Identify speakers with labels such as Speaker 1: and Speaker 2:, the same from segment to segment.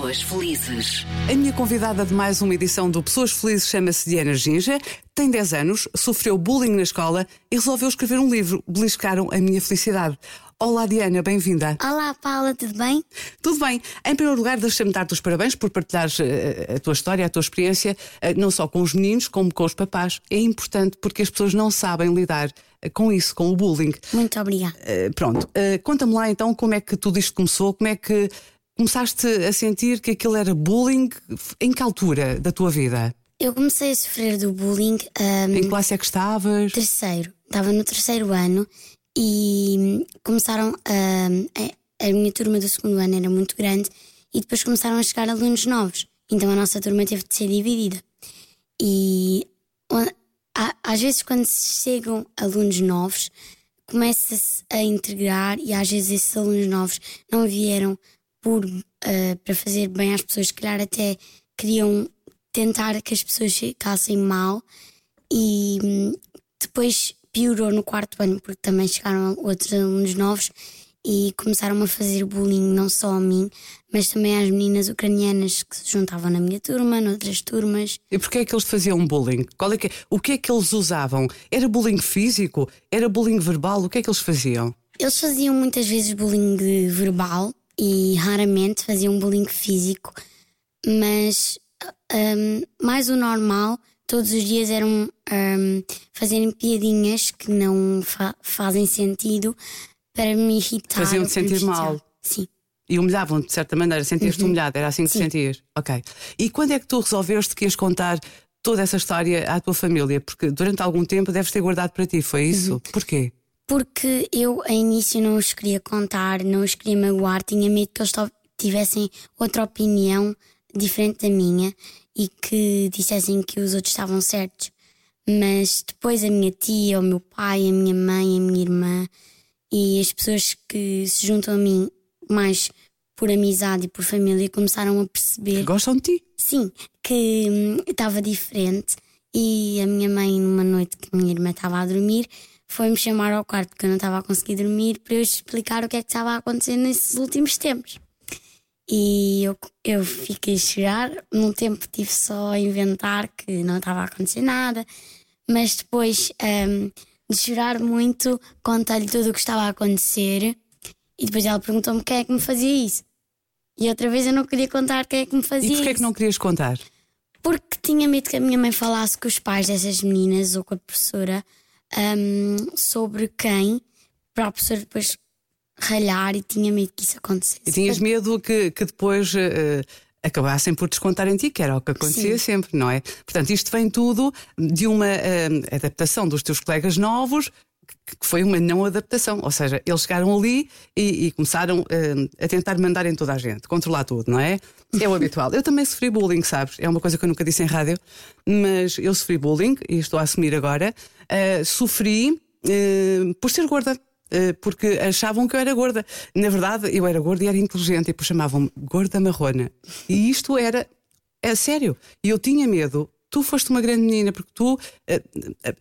Speaker 1: Pessoas felizes.
Speaker 2: A minha convidada de mais uma edição do Pessoas Felizes chama-se Diana Ginja, tem 10 anos, sofreu bullying na escola e resolveu escrever um livro, Beliscaram a Minha Felicidade. Olá Diana, bem-vinda.
Speaker 3: Olá Paula, tudo bem?
Speaker 2: Tudo bem. Em primeiro lugar, deixa-me dar-te os parabéns por partilhares uh, a tua história, a tua experiência, uh, não só com os meninos, como com os papás. É importante porque as pessoas não sabem lidar uh, com isso, com o bullying.
Speaker 3: Muito obrigada.
Speaker 2: pronto, conta-me lá então como é que tudo isto começou, como é que começaste a sentir que aquilo era bullying? Em que altura da tua vida?
Speaker 3: Eu comecei a sofrer do bullying. Um,
Speaker 2: em que classe é que estavas?
Speaker 3: Terceiro. Estava no terceiro ano e começaram a. A, a minha turma do segundo ano era muito grande e depois começaram a chegar alunos novos. Então a nossa turma teve de ser dividida. E às vezes, quando chegam alunos novos, começa-se a integrar e às vezes esses alunos novos não vieram por, uh, para fazer bem às pessoas, se calhar até queriam tentar que as pessoas ficassem mal e hum, depois piorou no quarto ano porque também chegaram outros alunos novos e começaram a fazer bullying não só a mim, mas também às meninas ucranianas que se juntavam na minha turma, noutras turmas.
Speaker 2: E porquê é que eles faziam bullying? Qual é que, o que é que eles usavam? Era bullying físico? Era bullying verbal? O que é que eles faziam?
Speaker 3: Eles faziam muitas vezes bullying verbal e raramente faziam bullying físico, mas um, mais o normal, todos os dias eram um, fazerem piadinhas que não fa fazem sentido para me irritar.
Speaker 2: Faziam-te sentir mal.
Speaker 3: Sim.
Speaker 2: E humilhavam-te de certa maneira, sentias-te uhum. humilhado, era assim que
Speaker 3: Sim.
Speaker 2: te sentias? Ok. E quando é que tu resolveste que ias contar toda essa história à tua família? Porque durante algum tempo deves ter guardado para ti, foi isso? Uhum. Porquê?
Speaker 3: Porque eu, a início, não os queria contar, não os queria magoar, tinha medo que eles tivessem outra opinião diferente da minha e que dissessem que os outros estavam certos. Mas depois a minha tia, o meu pai, a minha mãe, a minha irmã e as pessoas que se juntam a mim mais por amizade e por família começaram a perceber. Que
Speaker 2: gostam de ti?
Speaker 3: Sim, que hum, estava diferente. E a minha mãe, numa noite que a minha irmã estava a dormir, foi-me chamar ao quarto porque eu não estava a conseguir dormir para eu explicar o que é que estava a acontecer nesses últimos tempos. E eu, eu fiquei a chorar. Num tempo tive só a inventar que não estava a acontecer nada, mas depois um, de chorar muito, contei-lhe tudo o que estava a acontecer. E depois ela perguntou-me quem é que me fazia isso. E outra vez eu não queria contar quem é que me fazia.
Speaker 2: E porquê é que não querias contar?
Speaker 3: Porque tinha medo que a minha mãe falasse com os pais dessas meninas ou com a professora um, sobre quem, para a professora depois ralhar e tinha medo que isso acontecesse.
Speaker 2: E tinhas medo que, que depois. Uh, acabassem por descontar em ti, que era o que acontecia Sim. sempre, não é? Portanto, isto vem tudo de uma uh, adaptação dos teus colegas novos, que foi uma não adaptação. Ou seja, eles chegaram ali e, e começaram uh, a tentar mandar em toda a gente, controlar tudo, não é? É o habitual. Eu também sofri bullying, sabes? É uma coisa que eu nunca disse em rádio, mas eu sofri bullying e estou a assumir agora. Uh, sofri uh, por ser gorda porque achavam que eu era gorda. Na verdade, eu era gorda e era inteligente, e depois chamavam-me gorda marrona. E isto era. É sério. E eu tinha medo tu foste uma grande menina, porque tu, eh,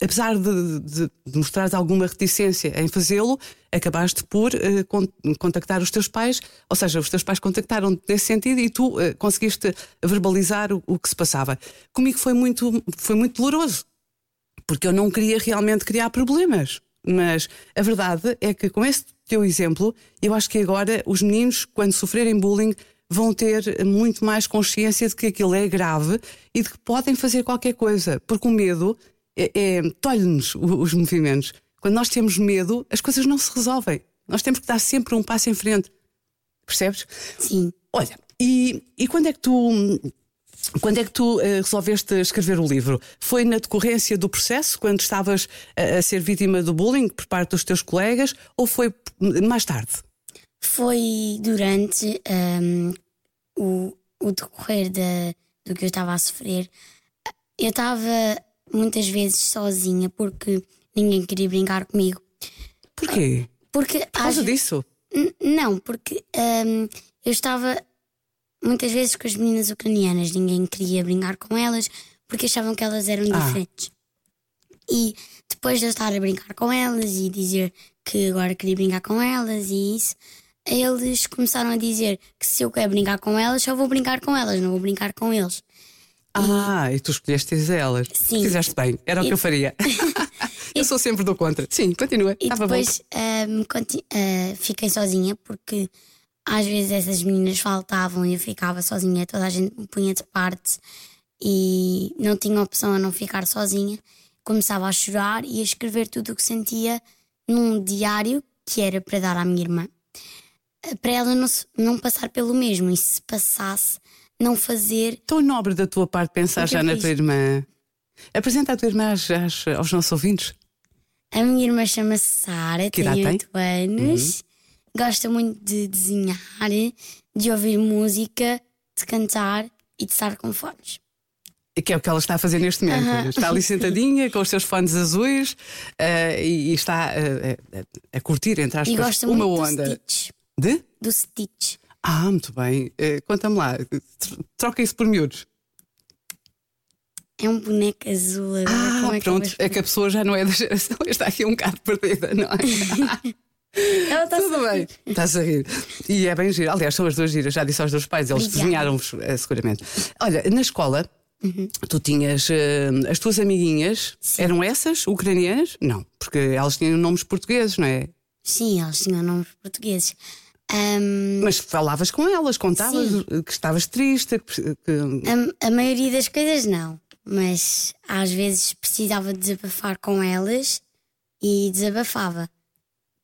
Speaker 2: apesar de, de, de mostrares alguma reticência em fazê-lo, acabaste por uh, contactar os teus pais, ou seja, os teus pais contactaram-te nesse sentido e tu uh, conseguiste verbalizar o, o, que se passava. Comigo foi muito, foi muito doloroso, porque eu não queria realmente criar problemas. Mas a verdade é que, com esse teu exemplo, eu acho que agora os meninos, quando sofrerem bullying, vão ter muito mais consciência de que aquilo é grave e de que podem fazer qualquer coisa, porque o medo é, é tolhe-nos os movimentos. Quando nós temos medo, as coisas não se resolvem. Nós temos que dar sempre um passo em frente. Percebes?
Speaker 3: Sim.
Speaker 2: Olha, e, e quando é que tu. Quando é que tu uh, resolveste escrever o livro? Foi na decorrência do processo, quando estavas a, a ser vítima do bullying por parte dos teus colegas, ou foi mais tarde?
Speaker 3: Foi durante um, o, o decorrer de, do que eu estava a sofrer. Eu estava muitas vezes sozinha porque ninguém queria brincar comigo.
Speaker 2: Porquê?
Speaker 3: Porque,
Speaker 2: Por causa disso?
Speaker 3: Não, porque um, eu estava muitas vezes com as meninas ucranianas, ninguém queria brincar com elas porque achavam que elas eram ah. diferentes. E depois de eu estar a brincar com elas e dizer que agora queria brincar com elas e isso, eles começaram a dizer que se eu quero brincar com elas, só vou brincar com elas, não vou brincar com eles.
Speaker 2: Ah, e tu escolheste elas.
Speaker 3: Sim.
Speaker 2: Fizeste bem, era o que eu faria. eu sou sempre do contra. Sim, continua.
Speaker 3: E
Speaker 2: Estava
Speaker 3: depois conti- ah, fiquei sozinha porque às vezes essas meninas faltavam e eu ficava sozinha, toda a gente me punha de parte e não tinha opção a não ficar sozinha. Começava a chorar e a escrever tudo o que sentia num diário que era para dar à minha irmã. Ah, Para ela não, não passar pelo mesmo e se passasse, não fazer.
Speaker 2: Tão nobre da tua parte pensar já na tua irmã. Apresenta a tua irmã às- às- aos nossos ouvintes.
Speaker 3: A minha irmã chama-se Sara, tem
Speaker 2: idade tem?
Speaker 3: 8 anos, gosta muito de desenhar, de ouvir música, de cantar e de estar com fones.
Speaker 2: Que é o que ela está a fazer neste momento. Está ali sentadinha com os seus fones azuis eh, e, e está eh, a, a curtir, entre
Speaker 3: E
Speaker 2: aspas,
Speaker 3: gosta
Speaker 2: uma
Speaker 3: muito
Speaker 2: onda.
Speaker 3: do Stitch.
Speaker 2: De?
Speaker 3: Do Stitch.
Speaker 2: Ah, muito bem. Eh, Conta-me lá. Tr- Troca isso por miúdos.
Speaker 3: É um boneco azul agora.
Speaker 2: Ah,
Speaker 3: é
Speaker 2: pronto. É que a pessoa já não é da geração, está aqui um bocado perdida, não é?
Speaker 3: Ela está
Speaker 2: Tudo bem, estás a rir. E é bem giro. Aliás, são as duas giras, já disse aos dois pais, eles desenharam-vos eh, seguramente. Olha, na escola,
Speaker 3: Uhum.
Speaker 2: tu tinhas eh, as tuas amiguinhas, eram essas, ucranianas? Não, porque elas tinham nomes portugueses, não é?
Speaker 3: Sim, eles tinham nomes portugueses. Ahm,
Speaker 2: Mas falavas com elas, contavas
Speaker 3: Sim.
Speaker 2: que estavas triste, que,
Speaker 3: a, a maioria das coisas não, mas às vezes precisava desabafar com elas e desabafava,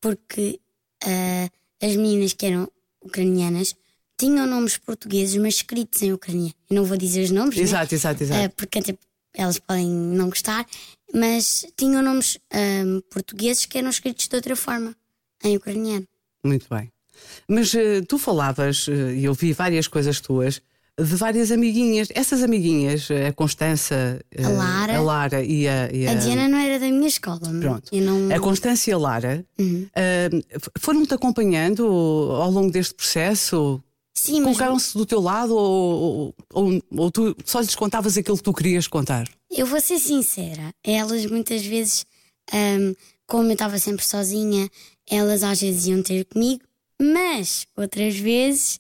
Speaker 3: porque ah, as meninas que eram ucranianas tinham nomes portugueses, mas escritos em ucraniano. Eu não vou dizer os nomes, né?
Speaker 2: Exato, exato, exato.
Speaker 3: Ah, porque até elas podem não gostar, mas tinham nomes ah, portugueses que eram escritos de outra forma, em ucraniano.
Speaker 2: Muito bem. Mas eh, tu falavas, eh, e eu vi várias coisas tuas, de várias amiguinhas. Essas amiguinhas, eh, a Constança,
Speaker 3: A Lara.
Speaker 2: a Lara e a, e
Speaker 3: A Diana não era da minha escola.
Speaker 2: Pronto.
Speaker 3: Eu não...
Speaker 2: A Constância e a Lara
Speaker 3: Uhum.
Speaker 2: f- foram-te acompanhando ao longo deste processo?
Speaker 3: Sim, mas
Speaker 2: Colocaram-se do teu lado ou, ou, ou tu só lhes contavas aquilo que tu querias contar?
Speaker 3: eu vou ser sincera. Elas muitas vezes, ahm, como eu estava sempre sozinha, elas às vezes iam ter comigo, mas outras vezes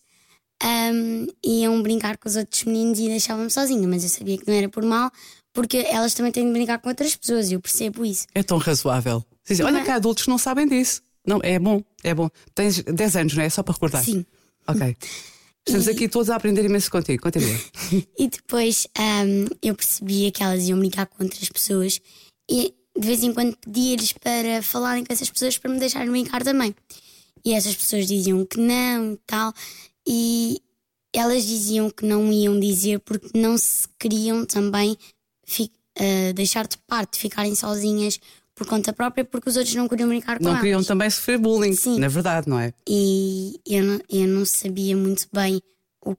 Speaker 3: ahm, iam brincar com os outros meninos e deixavam-me sozinha. Mas eu sabia que não era por mal, porque elas também têm de brincar com outras pessoas e eu percebo isso.
Speaker 2: É tão razoável. Olha
Speaker 3: é?
Speaker 2: que há adultos que não sabem disso. Não, é bom, é bom. Tens 10 anos, não é? Só para recordar.
Speaker 3: Sim.
Speaker 2: Ok. Estamos aqui todos a aprender imenso contigo. Continua.
Speaker 3: E depois ahm, eu percebia que elas iam brincar com outras pessoas e de vez em quando pedia-lhes para falarem com essas pessoas para me deixarem brincar também. E essas pessoas diziam que não e tal. E elas diziam que não iam dizer porque não se queriam também ah, deixar de parte, ficarem sozinhas por conta própria, porque os outros não queriam brincar com
Speaker 2: Não
Speaker 3: elas.
Speaker 2: queriam também sofrer bullying,
Speaker 3: Sim.
Speaker 2: na verdade, não é?
Speaker 3: e eu não, eu não sabia muito bem o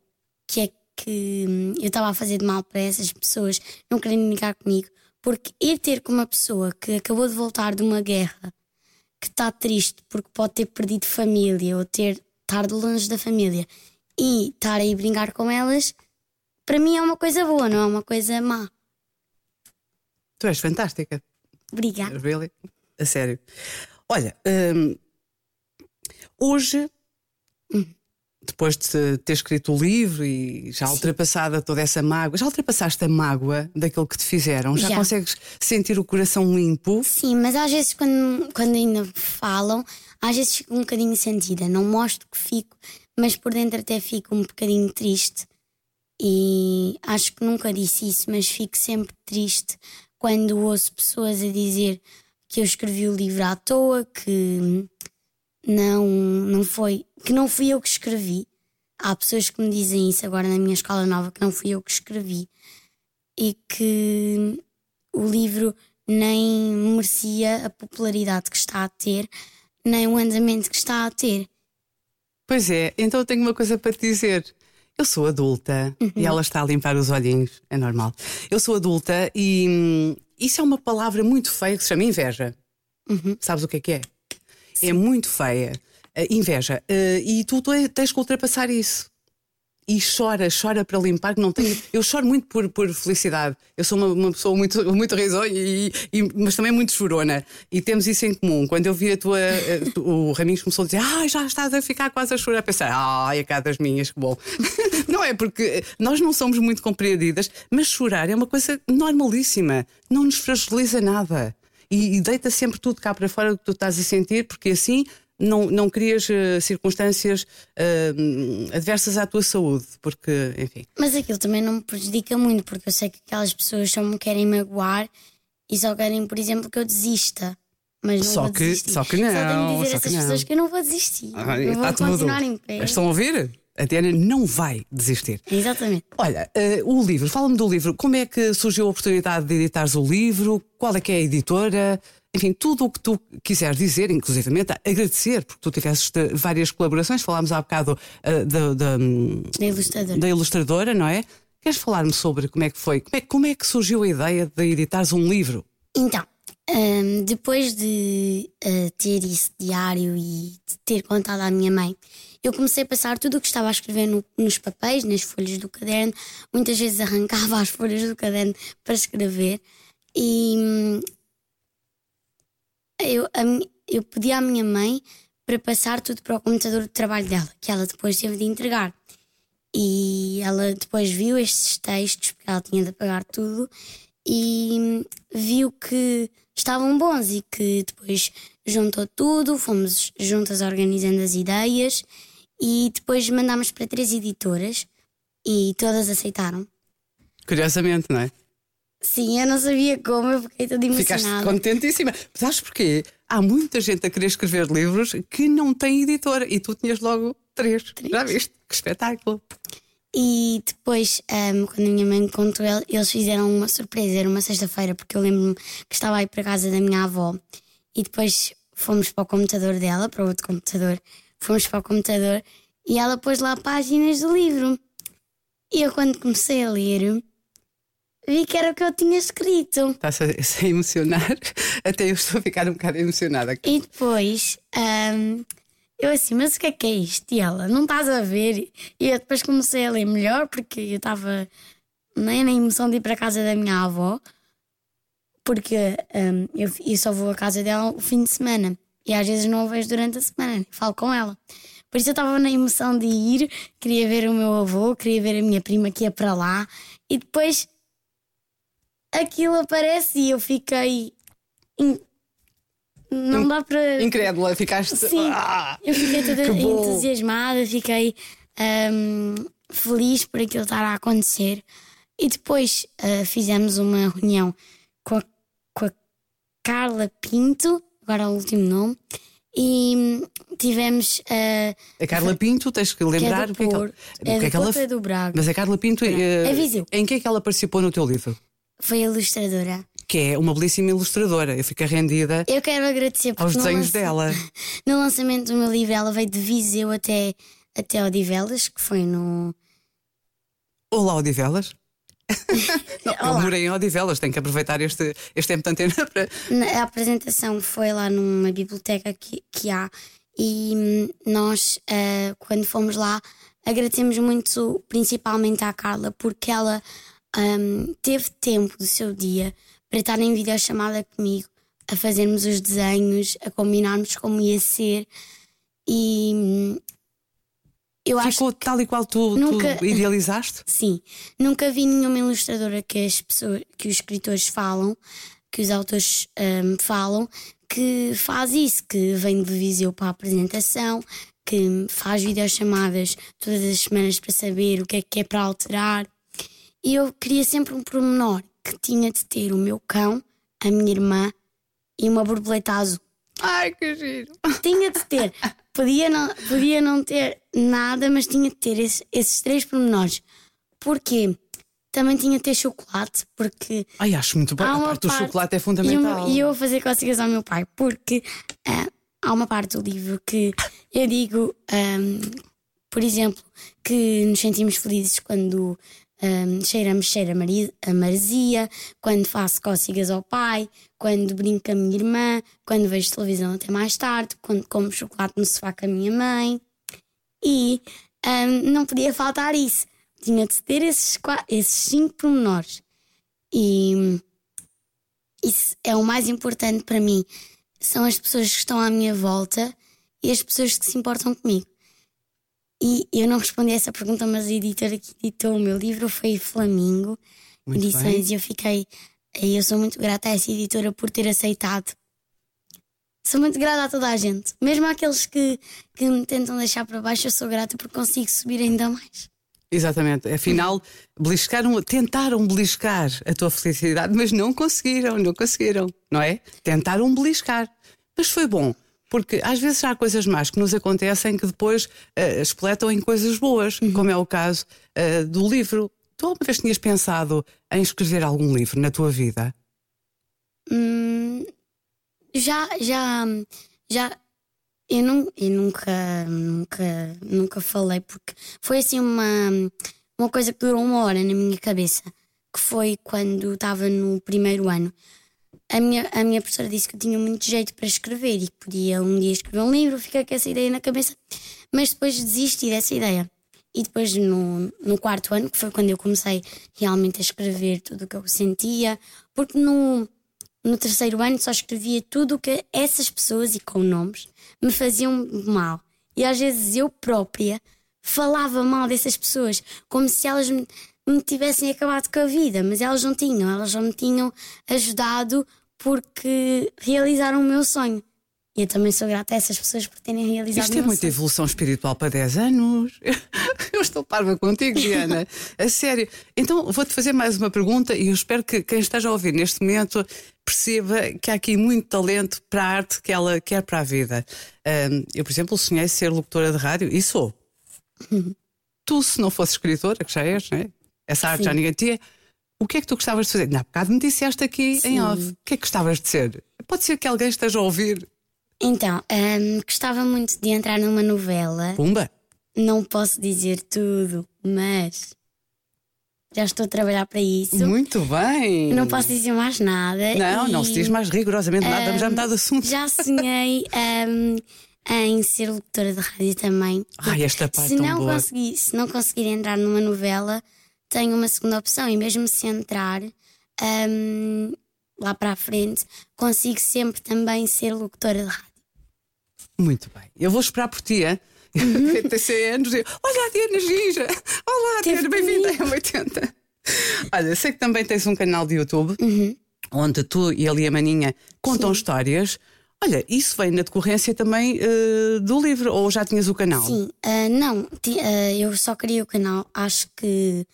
Speaker 3: que é que hum, eu estava a fazer de mal para essas pessoas não querendo brincar comigo, porque ir ter com uma pessoa que acabou de voltar de uma guerra, que está triste porque pode ter perdido família ou ter estar longe da família e estar aí brincar com elas, para mim é uma coisa boa, não é uma coisa má.
Speaker 2: Tu és fantástica.
Speaker 3: Obrigada.
Speaker 2: Really? A sério. Olha, hum, hoje, depois de ter escrito o livro e já ultrapassada toda essa mágoa, já ultrapassaste a mágoa daquilo que te fizeram? Já,
Speaker 3: Já.
Speaker 2: consegues sentir o coração limpo?
Speaker 3: Sim, mas às vezes quando, quando ainda falam, às vezes fico um bocadinho sentida. Não mostro que fico, mas por dentro até fico um bocadinho triste. E acho que nunca disse isso, mas fico sempre triste quando ouço pessoas a dizer que eu escrevi o livro à toa, que não, não foi, que não fui eu que escrevi. Há pessoas que me dizem isso agora na minha escola nova, que não fui eu que escrevi e que o livro nem merecia a popularidade que está a ter, nem o andamento que está a ter.
Speaker 2: Pois é, então eu tenho uma coisa para te dizer. Eu sou adulta e ela está a limpar os olhinhos, é normal. Eu sou adulta e hum, isso é uma palavra muito feia que se chama inveja. Sabes o que é que é? É muito feia. Uh, inveja. Uh, e tu te- tens que ultrapassar isso. e chora, chora para limpar, que não tem. Eu choro muito por, por felicidade. Eu sou uma, uma pessoa muito, muito risonha, e, e, mas também muito chorona. E temos isso em comum. Quando eu vi a tua. A, o Raminhos começou a dizer, ah, já estás a ficar quase a chorar. Pensei, ai, a cá das minhas, que bom. não é porque nós não somos muito compreendidas, mas chorar é uma coisa normalíssima. Não nos fragiliza nada. E, e deita sempre tudo cá para fora o que tu estás a sentir, porque assim não, não crias uh, circunstâncias uh, adversas à tua saúde, porque, enfim.
Speaker 3: Mas aquilo também não me prejudica muito, porque eu sei que aquelas pessoas só me querem magoar e só querem, por exemplo, que eu desista. Mas não
Speaker 2: só,
Speaker 3: vou
Speaker 2: que,
Speaker 3: desistir.
Speaker 2: só que não.
Speaker 3: Só tenho de dizer a essas pessoas que eu não vou desistir.
Speaker 2: Ah,
Speaker 3: eu vou continuar em pé.
Speaker 2: Estão a ouvir? A Diana não vai desistir.
Speaker 3: Exatamente.
Speaker 2: Olha, eh, o livro, fala-me do livro. Como é que surgiu a oportunidade de editares o livro? Qual é que é a editora? Enfim, tudo o que tu quiseres dizer, inclusivamente agradecer, porque tu tiveste várias colaborações, falámos há bocado eh, da, da,
Speaker 3: Da ilustradora.
Speaker 2: da ilustradora, não é? Queres falar-me sobre como é que foi? Como é, como é que surgiu a ideia de editares um livro?
Speaker 3: Então, hum, depois de uh, ter esse diário e de ter contado à minha mãe, eu comecei a passar tudo o que estava a escrever no- nos papéis, nas folhas do caderno. Muitas vezes arrancava as folhas do caderno para escrever e hum, eu, a eu pedi à minha mãe para passar tudo para o computador de trabalho dela, que ela depois teve de entregar. E ela depois viu estes textos, porque ela tinha de apagar tudo, e hum, viu que estavam bons e que depois juntou tudo, fomos juntas organizando as ideias e depois mandámos para três editoras e todas aceitaram.
Speaker 2: Curiosamente, não é?
Speaker 3: Sim, eu não sabia como, eu fiquei toda
Speaker 2: Ficaste
Speaker 3: emocionada.
Speaker 2: contentíssima. Mas sabes porquê? Há muita gente a querer escrever livros que não tem editora e tu tinhas logo três. Já viste? Que espetáculo.
Speaker 3: E depois, ahm, quando a minha mãe el- eles fizeram uma surpresa, era uma sexta-feira, porque eu lembro-me que estava aí para casa da minha avó. E depois fomos para o computador dela, para outro computador, fomos para o computador e ela pôs lá páginas do livro. E eu, quando comecei a ler, vi que era o que eu tinha escrito.
Speaker 2: Estás a, a emocionar. Até eu estou a ficar um bocado emocionada.
Speaker 3: E depois, ahm, eu assim, mas o que é que é isto? E ela, não estás a ver? E eu depois comecei a ler melhor, porque eu estava nem na emoção de ir para a casa da minha avó, porque ahm, eu, eu só vou à casa dela o fim de semana. E às vezes não a vejo durante a semana, falo com ela. Por isso eu estava na emoção de ir, queria ver o meu avô, queria ver a minha prima que ia para lá, e depois aquilo aparece e eu fiquei. in- Não dá para.
Speaker 2: Incrédula, ficaste.
Speaker 3: Sim,
Speaker 2: Ah!
Speaker 3: eu fiquei toda entusiasmada, fiquei ahm, feliz por aquilo estar a acontecer. E depois ah, fizemos uma reunião com a, com a Carla Pinto, agora é o último nome, e tivemos. ah,
Speaker 2: A Carla Pinto, tens que
Speaker 3: que
Speaker 2: lembrar
Speaker 3: é do
Speaker 2: que é que ela.
Speaker 3: Porto,
Speaker 2: o que
Speaker 3: é
Speaker 2: é
Speaker 3: do
Speaker 2: que ela-
Speaker 3: é do Braga.
Speaker 2: Mas a Carla Pinto. eh,
Speaker 3: É Viseu.
Speaker 2: Em que é que ela participou no teu livro?
Speaker 3: Foi a ilustradora.
Speaker 2: Que é uma belíssima ilustradora. Eu fico rendida
Speaker 3: Eu quero agradecer
Speaker 2: aos desenhos
Speaker 3: lança-
Speaker 2: dela.
Speaker 3: No lançamento do meu livro, ela veio de Viseu até, até Odivelas, que foi no.
Speaker 2: Olá, Odivelas. Não, eu morei em Odivelas, tenho que aproveitar este, este tempo de antena para.
Speaker 3: A apresentação foi lá numa biblioteca que, que há e hum, nós, ah, quando fomos lá, agradecemos muito, principalmente à Carla, porque ela hum, teve tempo do seu dia para estar em videochamada comigo, a fazermos os desenhos, a combinarmos como ia ser e hum, eu
Speaker 2: Ficou tal e qual tu, tu
Speaker 3: Nunca-
Speaker 2: idealizaste?
Speaker 3: Sim, nunca vi nenhuma ilustradora que as pessoas, que os escritores falam, que os autores hum, falam, que faz isso, que vem de Viseu para a apresentação, que faz videochamadas todas as semanas para saber o que é que é para alterar. E eu queria sempre um pormenor que tinha de ter o meu cão, a minha irmã e uma borboleta azul.
Speaker 2: Ai, que giro!
Speaker 3: Tinha de ter. Podia não, podia não ter nada, mas tinha de ter esse- esses três pormenores. Porquê? Também tinha de ter chocolate, porque.
Speaker 2: Ai, acho muito bem.
Speaker 3: há
Speaker 2: A
Speaker 3: uma
Speaker 2: parte do
Speaker 3: parte-
Speaker 2: chocolate é fundamental.
Speaker 3: eu, e eu a fazer cócegas ao meu pai, porque ah, há uma parte do livro que eu digo, ahm, por exemplo, que nos sentimos felizes quando ahm, cheiramos cheiro a mari- a maresia, quando faço cócegas ao pai, quando brinco com a minha irmã, quando vejo televisão até mais tarde, quando como chocolate no sofá com a minha mãe. E um, não podia faltar isso. Tinha de ter esses, esses cinco pormenores. E isso é o mais importante para mim. São as pessoas que estão à minha volta e as pessoas que se importam comigo. E eu não respondi a essa pergunta, mas a editora que editou o meu livro foi Flamingo muito Edições bem. e eu fiquei. Eu sou muito grata a essa editora por ter aceitado. Sou muito grata a toda a gente. Mesmo àqueles que, que me tentam deixar para baixo, eu sou grata porque consigo subir ainda mais.
Speaker 2: Exatamente. Afinal, beliscaram, tentaram beliscar a tua felicidade, mas não conseguiram, não conseguiram, não é? Tentaram beliscar. Mas foi bom, porque às vezes há coisas más que nos acontecem que depois uh, espletam em coisas boas, uhum. como é o caso uh, do livro. Tu alguma vez tinhas pensado em escrever algum livro na tua vida?
Speaker 3: Hum, já, já, já. Eu, não, eu nunca, nunca, nunca falei, porque foi assim uma, uma coisa que durou uma hora na minha cabeça, que foi quando estava no primeiro ano. A minha, a minha professora disse que eu tinha muito jeito para escrever e que podia um dia escrever um livro, fiquei com essa ideia na cabeça, mas depois desisti dessa ideia. E depois, no, no quarto ano, que foi quando eu comecei realmente a escrever tudo o que eu sentia, porque no, no terceiro ano só escrevia tudo o que essas pessoas, e com nomes, me faziam mal. E às vezes eu própria falava mal dessas pessoas, como se elas me, me tivessem acabado com a vida, mas elas não tinham, elas só me tinham ajudado porque realizaram o meu sonho. E eu também sou grata a essas pessoas por terem realizado
Speaker 2: Isto é muita sonho. evolução espiritual para 10 anos. Eu estou parva contigo, Diana. a sério. Então vou-te fazer mais uma pergunta e eu espero que quem esteja a ouvir neste momento perceba que há aqui muito talento para a arte que ela quer para a vida. Um, eu, por exemplo, sonhei ser locutora de rádio e sou. tu, se não fosses escritora, que já és, não é? Essa arte Sim. já ninguém tinha. O que é que tu gostavas de fazer? Na bocado me disseste aqui Sim. em off. O que é que gostavas de ser? Pode ser que alguém esteja a ouvir
Speaker 3: então, um, gostava muito de entrar numa novela.
Speaker 2: Pumba!
Speaker 3: Não posso dizer tudo, mas já estou a trabalhar para isso.
Speaker 2: Muito bem!
Speaker 3: Não posso dizer mais nada.
Speaker 2: Não, e, não se diz mais rigorosamente nada, um, já me dá assunto.
Speaker 3: Já sonhei um, em ser locutora de rádio também.
Speaker 2: Ai, esta parte se
Speaker 3: não
Speaker 2: boa.
Speaker 3: conseguir, Se não conseguir entrar numa novela, tenho uma segunda opção. E mesmo se entrar, um, lá para a frente, consigo sempre também ser locutora de rádio.
Speaker 2: Muito bem. Eu vou esperar por ti, é? Uhum. Tem anos e olha a Diana Ginja! Olá, Diana, bem-vinda a 80. Olha, sei que também tens um canal de YouTube uhum. onde tu e a Maninha contam Sim. histórias. Olha, isso vem na decorrência também uh, do livro, ou já tinhas o canal?
Speaker 3: Sim, uh, não, uh, eu só criei o canal, acho que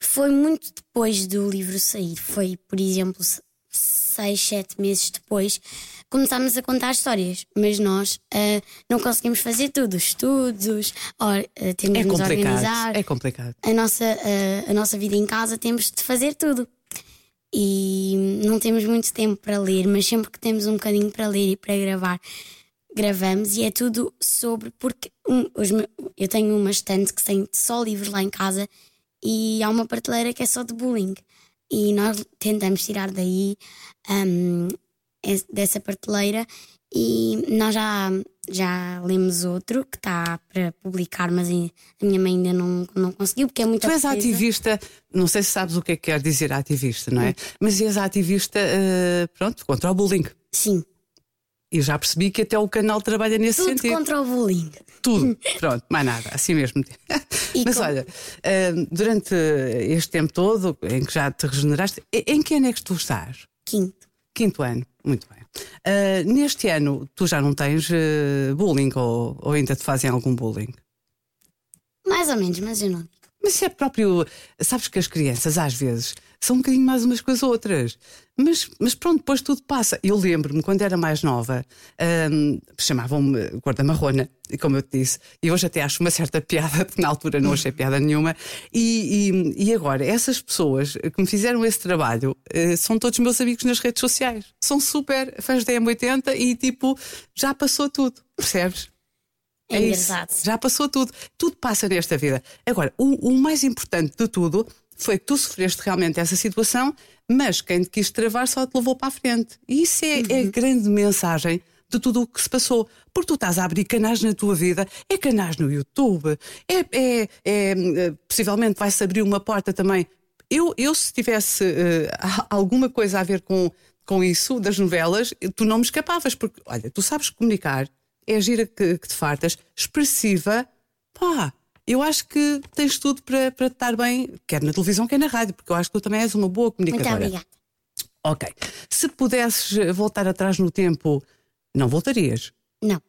Speaker 3: foi muito depois do livro sair. Foi, por exemplo, seis, sete meses depois, começámos a contar histórias. Mas nós uh, não conseguimos fazer tudo. Estudos, or, uh, temos é de organizar.
Speaker 2: É complicado.
Speaker 3: A nossa, uh, a nossa vida em casa temos de fazer tudo. E não temos muito tempo para ler, mas sempre que temos um bocadinho para ler e para gravar, gravamos e é tudo sobre. Porque um, os, eu tenho uma estante que tem só livros lá em casa e há uma prateleira que é só de bullying e nós tentamos tirar daí um, dessa prateleira e nós já, já lemos outro que está para publicar, mas a minha mãe ainda não, não conseguiu, porque é muito
Speaker 2: Tu és ativista, não sei se sabes o que é que quer dizer ativista, não é? Hum. Mas és ativista, uh, pronto, contra o bullying.
Speaker 3: Sim.
Speaker 2: E já percebi que até o canal trabalha nesse
Speaker 3: Tudo
Speaker 2: sentido.
Speaker 3: contra o bullying.
Speaker 2: Tudo. Pronto, mais nada, assim mesmo. E Mas com... olha, uh, durante este tempo todo em que já te regeneraste, em que ano é que tu estás?
Speaker 3: Quinto.
Speaker 2: Quinto ano, muito bem. Uh, neste ano, tu já não tens uh, bullying ou, ou ainda te fazem algum bullying?
Speaker 3: Mais ou menos, mas eu não.
Speaker 2: Mas é próprio. Sabes que as crianças, às vezes, são um bocadinho mais umas com as outras. Mas, mas pronto, depois tudo passa. Eu lembro-me, quando era mais nova, hum, chamavam-me Gorda Marrona, como eu te disse, e hoje até acho uma certa piada, porque na altura não achei piada nenhuma. E, e, e agora, essas pessoas que me fizeram esse trabalho uh, são todos meus amigos nas redes sociais. São super fãs da M80 e tipo, já passou tudo, percebes?
Speaker 3: É, é isso.
Speaker 2: Já passou tudo. Tudo passa nesta vida. Agora, o, o mais importante de tudo foi que tu sofreste realmente essa situação, mas quem te quis travar só te levou para a frente. E isso é, é uhum. é a grande mensagem de tudo o que se passou. Porque tu estás a abrir canais na tua vida, é canais no YouTube, é, é, é possivelmente vai-se abrir uma porta também. Eu, eu se tivesse uh, alguma coisa a ver com, com isso, das novelas, tu não me escapavas, porque, olha, tu sabes comunicar, é a gira que, que te fartas, expressiva, pá, eu acho que tens tudo para, para estar bem, quer na televisão, quer na rádio, porque eu acho que tu também és uma boa comunicadora.
Speaker 3: Muito obrigada.
Speaker 2: Ok. Se pudesses voltar atrás no tempo, não voltarias?
Speaker 3: Não.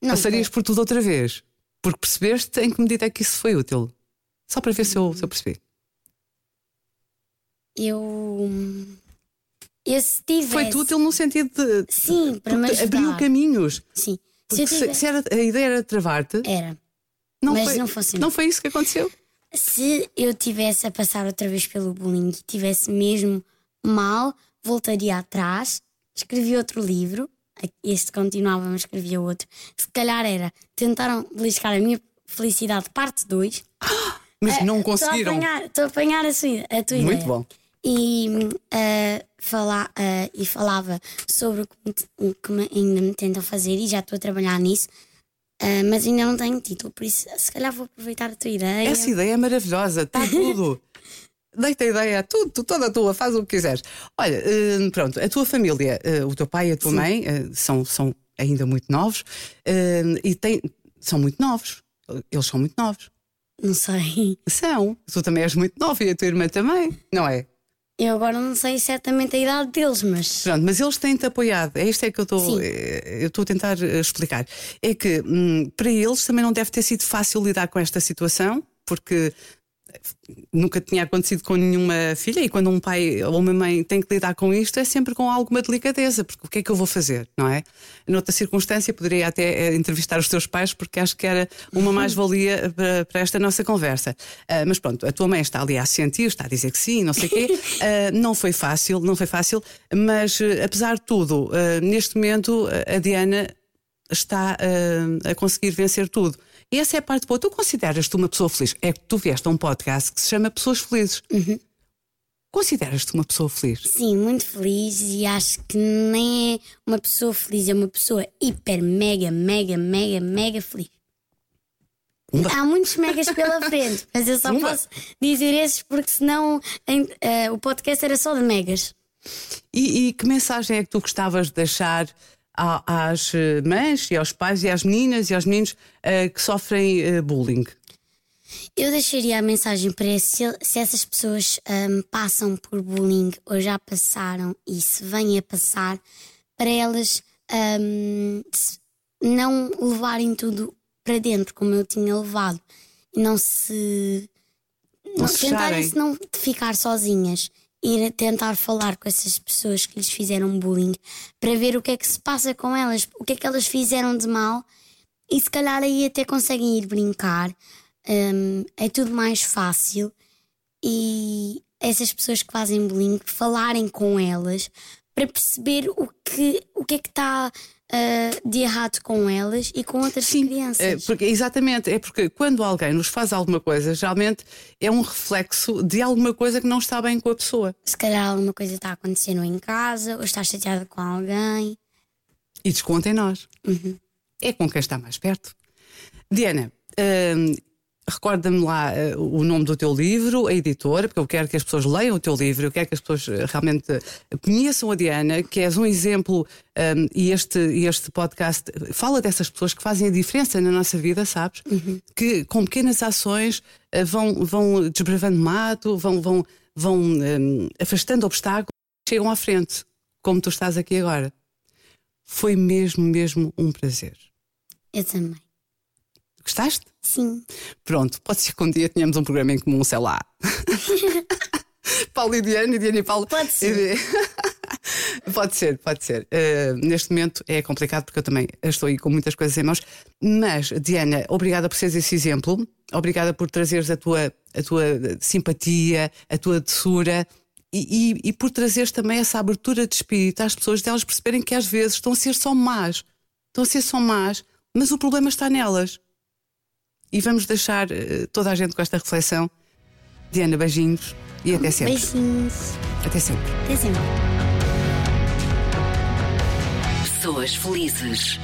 Speaker 3: não
Speaker 2: Passarias por tudo outra vez? Porque percebeste em que medida é que isso foi útil? Só para ver se eu, se eu percebi.
Speaker 3: Eu. Eu se tivesse.
Speaker 2: Foi útil no sentido de.
Speaker 3: Sim, para me ajudar.
Speaker 2: Abriu caminhos.
Speaker 3: Sim.
Speaker 2: Se, tivesse... se, era, a ideia era travar-te.
Speaker 3: Era. Não mas foi, não fosse.
Speaker 2: Não foi isso que aconteceu?
Speaker 3: Se eu tivesse a passar outra vez pelo bullying e tivesse mesmo mal, voltaria atrás, escrevi outro livro. Este continuava, mas escrevia outro. Se calhar era tentaram beliscar a minha felicidade, parte 2.
Speaker 2: Mas não conseguiram.
Speaker 3: Estou a apanhar a, sua, a tua
Speaker 2: Muito
Speaker 3: ideia.
Speaker 2: bom.
Speaker 3: E, uh, fala, uh, e falava sobre o que, o que me, ainda me tentam fazer e já estou a trabalhar nisso. Uh, mas ainda não tenho título, por isso se calhar vou aproveitar a tua ideia.
Speaker 2: Essa ideia é maravilhosa, está tudo. Deita a ideia, tudo, toda tua, faz o que quiseres. Olha, uh, pronto, a tua família, uh, o teu pai e a tua Sim. mãe são, são ainda muito novos e tem, são muito novos. Eles são muito novos.
Speaker 3: Não sei.
Speaker 2: São. Tu também és muito nova e a tua irmã também, não é?
Speaker 3: Eu agora não sei certamente a idade deles, mas.
Speaker 2: Pronto, mas eles têm-te apoiado. É isto é que eu estou eh, eu estou a tentar eh, explicar. É que hum, para eles também não deve ter sido fácil lidar com esta situação, porque nunca tinha acontecido com nenhuma filha, e quando um pai ou uma mãe tem que lidar com isto, é sempre com alguma delicadeza, porque o que é que eu vou fazer, não é? Noutra circunstância, poderia até eh, entrevistar os teus pais, porque acho que era uma mais-valia para, para, esta nossa conversa. Uh, mas pronto, a tua mãe está ali a sentir, está a dizer que sim, não sei o quê. Uh, não foi fácil, não foi fácil, mas uh, apesar de tudo, neste momento a Diana está a conseguir vencer tudo. Essa é a parte boa. Tu consideras-te uma pessoa feliz? É que tu vieste a um podcast que se chama Pessoas Felizes.
Speaker 3: Uhum.
Speaker 2: Consideras-te uma pessoa feliz?
Speaker 3: Sim, muito feliz e acho que nem é uma pessoa feliz, é uma pessoa hiper, mega, mega, mega, mega feliz. Há muitos megas pela frente, mas eu só posso dizer esses porque senão em, uh, o podcast era só de megas.
Speaker 2: E, e, que mensagem é que tu gostavas de deixar às eh, mães e aos pais e às meninas e aos meninos uh, que sofrem uh, bullying?
Speaker 3: Eu deixaria a mensagem para se, se essas pessoas um, passam por bullying ou já passaram e se vêm a passar, para elas um, não levarem tudo para dentro como eu tinha levado e não se. Não, não tentarem-se não ficar sozinhas ir tentar falar com essas pessoas que lhes fizeram bullying para ver o que é que se passa com elas, o que é que elas fizeram de mal e se calhar aí até conseguem ir brincar. Um, é tudo mais fácil e essas pessoas que fazem bullying falarem com elas para perceber o que, o que é que está uh, de errado com elas e com outras
Speaker 2: Sim,
Speaker 3: crianças.
Speaker 2: É porque, exatamente, é porque quando alguém nos faz alguma coisa, geralmente é um reflexo de alguma coisa que não está bem com a pessoa.
Speaker 3: Se calhar alguma coisa está acontecendo em casa ou está chateada com alguém.
Speaker 2: E desconta em nós.
Speaker 3: Uhum.
Speaker 2: É com quem está mais perto. Diana, uh, Recorda-me lá uh, o nome do teu livro, a editora, porque eu quero que as pessoas leiam o teu livro, eu quero que as pessoas uh, realmente conheçam a Diana, que és um exemplo, um, e este, este podcast fala dessas pessoas que fazem a diferença na nossa vida, sabes?
Speaker 3: Uhum.
Speaker 2: Que com pequenas ações uh, vão, vão desbravando mato, vão, vão, vão um, afastando obstáculos, chegam à frente, como tu estás aqui agora. Foi mesmo, mesmo um prazer.
Speaker 3: Eu também. Sim.
Speaker 2: Pronto, pode ser que um dia tenhamos um programa em comum, sei lá. Paulo e Diana, e Diana e Paulo.
Speaker 3: Pode ser.
Speaker 2: pode ser, pode ser. Uh, neste momento é complicado porque eu também estou aí com muitas coisas em mãos. Mas, Diana, obrigada por seres esse exemplo. Obrigada por trazeres a tua, a tua simpatia, a tua doçura. E, e, e por trazeres também essa abertura de espírito às pessoas, de elas perceberem que às vezes estão a ser só más. Estão a ser só más, mas o problema está nelas. E vamos deixar uh, toda a gente com esta reflexão. Diana, beijinhos e até sempre.
Speaker 3: Beijinhos.
Speaker 2: Até sempre.
Speaker 3: Até sempre.
Speaker 2: pessoas felizes.